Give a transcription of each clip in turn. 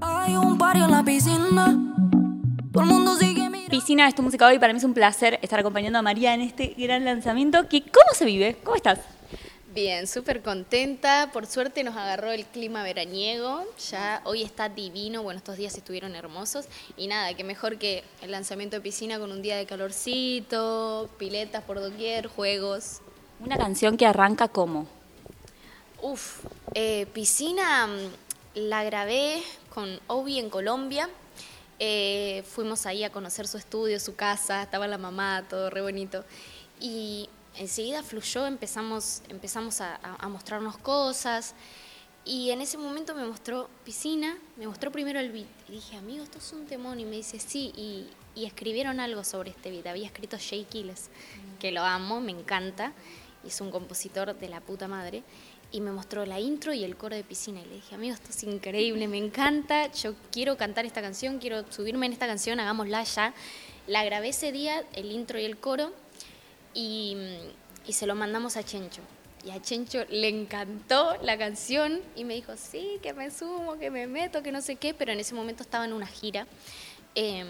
Hay un barrio en la piscina. Todo el mundo sigue mirando. Piscina es tu música hoy. Para mí es un placer estar acompañando a María en este gran lanzamiento. Que, ¿Cómo se vive? ¿Cómo estás? Bien, súper contenta. Por suerte nos agarró el clima veraniego. Ya hoy está divino. Bueno, estos días estuvieron hermosos. Y nada, que mejor que el lanzamiento de piscina con un día de calorcito, piletas por doquier, juegos. Una canción que arranca como. Uf, eh, piscina mm, la grabé con Obi en Colombia. Eh, fuimos ahí a conocer su estudio, su casa, estaba la mamá, todo re bonito. Y enseguida fluyó, empezamos, empezamos a, a- mostrarnos cosas. Y en ese momento me mostró piscina, me mostró primero el beat. Y dije, amigo, esto es un temón. Y me dice, sí. Y, y escribieron algo sobre este beat. Había escrito Jay Kiles, que lo amo, me encanta. Y es un compositor de la puta madre. Y me mostró la intro y el coro de piscina. Y le dije, amigo, esto es increíble, me encanta. Yo quiero cantar esta canción, quiero subirme en esta canción, hagámosla ya. La grabé ese día, el intro y el coro y, y se lo mandamos a Chencho. Y a Chencho le encantó la canción y me dijo, sí, que me sumo, que me meto, que no sé qué, pero en ese momento estaba en una gira. em,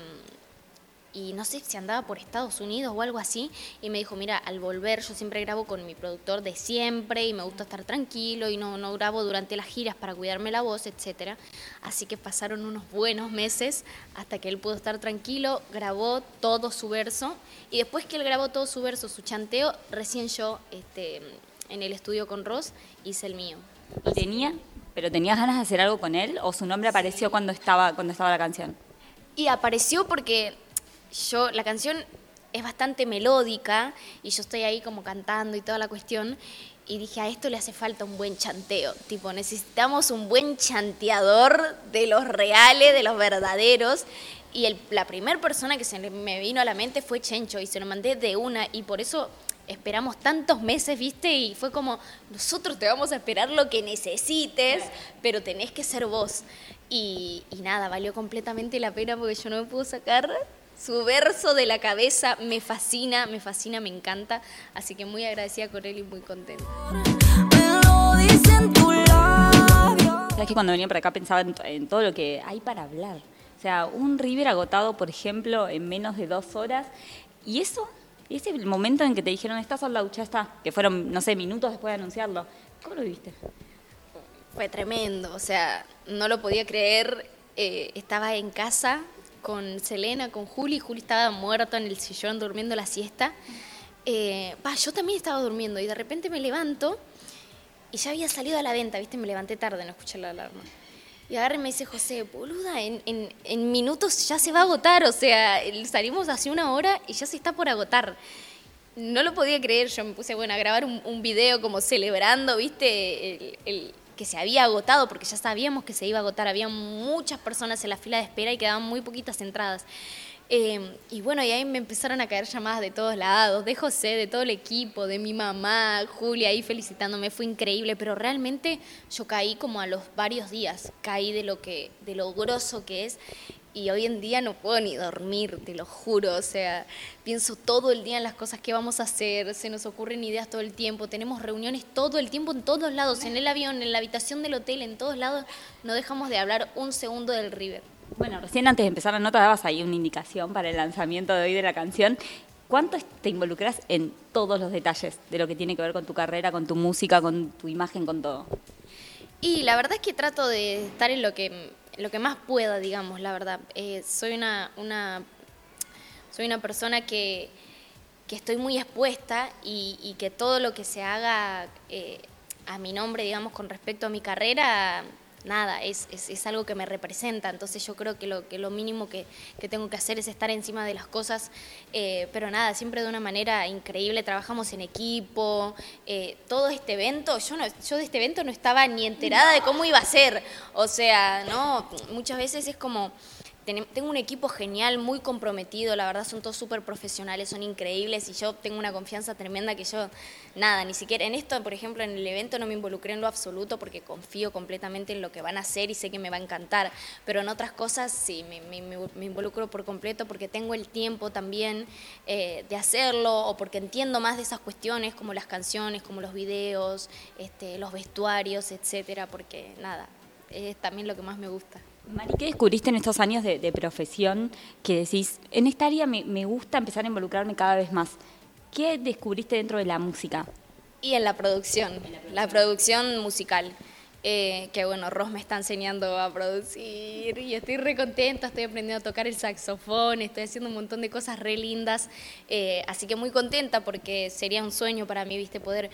y no sé si andaba por Estados Unidos o algo así, y me dijo, mira, al volver yo siempre grabo con mi productor de siempre y me gusta estar tranquilo y no, no grabo durante las giras para cuidarme la voz, etcétera. Así que pasaron unos buenos meses hasta que él pudo estar tranquilo, grabó todo su verso y después que él grabó todo su verso, su chanteo, recién yo este, en el estudio con Ross hice el mío. ¿Y tenía, pero tenías ganas de hacer algo con él o su nombre apareció cuando estaba cuando estaba la canción? Y apareció porque yo, la canción es bastante melódica y yo estoy ahí como cantando y toda la cuestión. Y dije, a esto le hace falta un buen chanteo. Tipo, necesitamos un buen chanteador de los reales, de los verdaderos. Y el- la primera persona que se me vino a la mente fue Chencho y se lo mandé de una. Y por eso esperamos tantos meses, ¿viste? Y fue como, nosotros te vamos a esperar lo que necesites, pero tenés que ser vos. Y, nada, valió completamente la pena porque yo no me puedo sacar su verso de la cabeza. Me fascina, me fascina, me encanta. Así que muy agradecida con él y muy contenta. Me lo dicen tus labios. Sabes que cuando venía para acá pensaba en, en todo lo que hay para hablar. O sea, un River agotado, por ejemplo, en menos de dos horas. Y eso, ese momento en que te dijeron, está sold out, ya está. Que fueron, no sé, minutos después de anunciarlo. ¿Cómo lo viste? Fue tremendo, o sea, no lo podía creer. Eh, estaba en casa con Selena, con Juli. Juli estaba muerta en el sillón durmiendo la siesta. Eh, yo también estaba durmiendo y de repente me levanto y ya había salido a la venta, ¿viste? Me levanté tarde, no escuché la alarma. Y agarra y me dice, José, boluda, en, minutos ya se va a agotar. O sea, salimos hace una hora y ya se está por agotar. No lo podía creer, yo me puse, bueno, a grabar un, video como celebrando, ¿viste? El- que se había agotado, porque ya sabíamos que se iba a agotar. Había muchas personas en la fila de espera y quedaban muy poquitas entradas. Eh, y bueno, y ahí me empezaron a caer llamadas de todos lados, de José, de todo el equipo, de mi mamá, Julia ahí felicitándome, fue increíble, pero realmente yo caí como a los varios días, caí de lo que, de lo grosso que es, y hoy en día no puedo ni dormir, te lo juro, o sea, pienso todo el día en las cosas que vamos a hacer, se nos ocurren ideas todo el tiempo, tenemos reuniones todo el tiempo en todos lados, en el avión, en la habitación del hotel, en todos lados, no dejamos de hablar un segundo del River. Bueno, recién antes de empezar la nota dabas ahí una indicación para el lanzamiento de hoy de la canción. ¿Cuánto te involucras en todos los detalles de lo que tiene que ver con tu carrera, con tu música, con tu imagen, con todo? Y la verdad es que trato de estar en lo que, lo que más pueda, digamos, la verdad. Eh, soy una, una, soy una persona que, que estoy muy expuesta y, que todo lo que se haga eh, a mi nombre, digamos, con respecto a mi carrera, nada, es, es, es algo que me representa. Entonces yo creo que lo, que lo mínimo que, que tengo que hacer es estar encima de las cosas, eh, pero nada, siempre de una manera increíble. Trabajamos en equipo, eh, todo este evento, yo, no, yo de este evento no estaba ni enterada de cómo iba a ser. O sea, no, muchas veces es como tengo un equipo genial, muy comprometido, la verdad son todos súper profesionales, son increíbles y yo tengo una confianza tremenda que yo, nada, ni siquiera en esto, por ejemplo, en el evento no me involucré en lo absoluto porque confío completamente en lo que van a hacer y sé que me va a encantar, pero en otras cosas sí, me, me- involucro por completo porque tengo el tiempo también eh, de hacerlo o porque entiendo más de esas cuestiones como las canciones, como los videos, este, los vestuarios, etcétera, porque nada, es también lo que más me gusta. Mari, ¿qué descubriste en estos años de, profesión que decís, en esta área me, me gusta empezar a involucrarme cada vez más? ¿Qué descubriste dentro de la música? Y en la producción, la producción, musical. Eh, que bueno, Ross me está enseñando a producir y estoy re contenta, estoy aprendiendo a tocar el saxofón, estoy haciendo un montón de cosas re lindas, eh, así que muy contenta porque sería un sueño para mí, viste, poder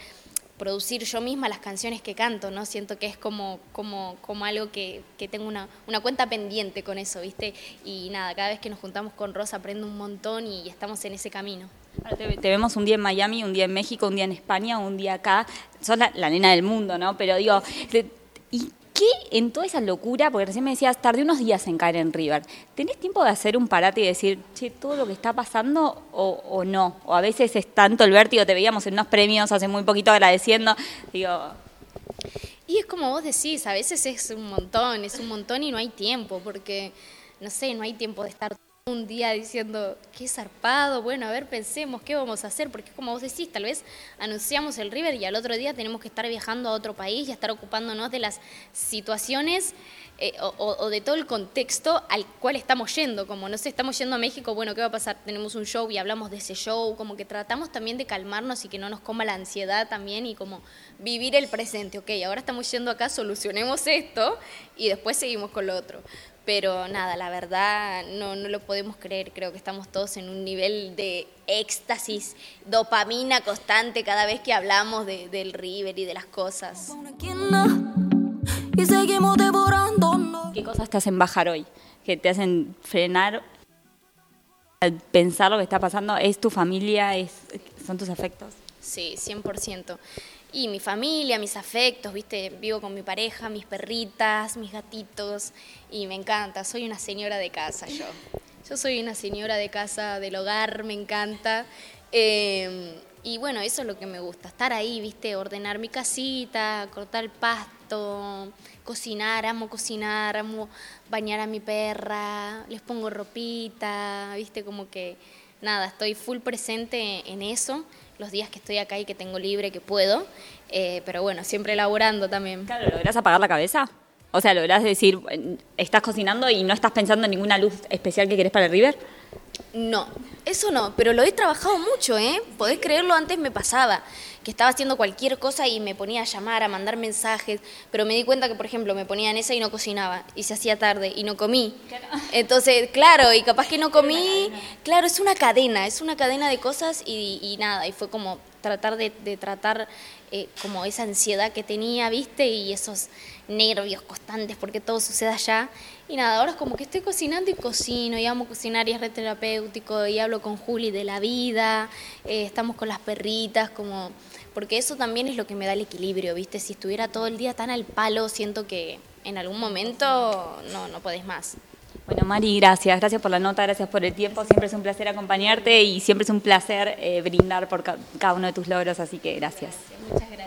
producir yo misma las canciones que canto, ¿no? Siento que es como, como, como algo que, que tengo una, una, cuenta pendiente con eso, ¿viste? Y nada, cada vez que nos juntamos con Rosa aprendo un montón y estamos en ese camino. te, vemos un día en Miami, un día en México, un día en España, un día acá. Sos la, nena del mundo, ¿no? Pero digo, ¿y qué en toda esa locura? Porque recién me decías, tardé unos días en caer en River. ¿Tenés tiempo de hacer un parate y decir, che, todo lo que está pasando o, no? O a veces es tanto el vértigo, te veíamos en unos premios hace muy poquito agradeciendo. Digo. Y es como vos decís, a veces es un montón, es un montón y no hay tiempo, porque, no sé, no hay tiempo de estar un día diciendo, qué zarpado, bueno, a ver, pensemos, ¿qué vamos a hacer? Porque como vos decís, tal vez anunciamos el River y al otro día tenemos que estar viajando a otro país y estar ocupándonos de las situaciones eh, o, de todo el contexto al cual estamos yendo. Como no sé, estamos yendo a México, bueno, ¿qué va a pasar? Tenemos un show y hablamos de ese show, como que tratamos también de calmarnos y que no nos coma la ansiedad también y como vivir el presente. Ok, ahora estamos yendo acá, solucionemos esto y después seguimos con lo otro. Pero nada, la verdad no, no lo podemos creer. Creo que estamos todos en un nivel de éxtasis, dopamina constante cada vez que hablamos de, del River y de las cosas. Y seguimos devorando. ¿Qué cosas te hacen bajar hoy? Que te hacen frenar, pensar lo que está pasando. ¿Es tu familia? Es, ¿Son tus afectos? Sí, 100% y mi familia, mis afectos, ¿viste? Vivo con mi pareja, mis perritas, mis gatitos y me encanta, soy una señora de casa yo. Yo soy una señora de casa, del hogar, me encanta. Em, y bueno, eso es lo que me gusta, estar ahí, ¿viste? Ordenar mi casita, cortar el pasto, cocinar, amo cocinar, amo bañar a mi perra, les pongo ropita, ¿viste? Como que nada, estoy full presente en eso los días que estoy acá y que tengo libre, que puedo, eh, pero bueno, siempre elaborando también. Claro, ¿lográs apagar la cabeza? O sea, ¿lográs decir, estás cocinando y no estás pensando en ninguna luz especial que querés para el River? No, eso no, pero lo he trabajado mucho, ¿eh? Podés creerlo, antes me pasaba que estaba haciendo cualquier cosa y me ponía a llamar, a mandar mensajes, pero me di cuenta que, por ejemplo, me ponía en esa y no cocinaba, y se hacía tarde y no comí. Entonces, claro, y capaz que no comí, claro, es una cadena, es una cadena de cosas y, nada, y fue como tratar de, tratar eh, como esa ansiedad que tenía, ¿viste? Y esos nervios constantes porque todo sucede allá. Y nada, ahora es como que estoy cocinando y cocino, y amo cocinar y es re terapéutico, y hablo con Juli de la vida, eh, estamos con las perritas, como porque eso también es lo que me da el equilibrio, ¿viste? Si estuviera todo el día tan al palo, siento que en algún momento no, no podés más. Bueno, Mari, gracias. Gracias por la nota, gracias por el tiempo. Siempre es un placer acompañarte y siempre es un placer eh, brindar por cada uno de tus logros, así que gracias. Muchas gracias.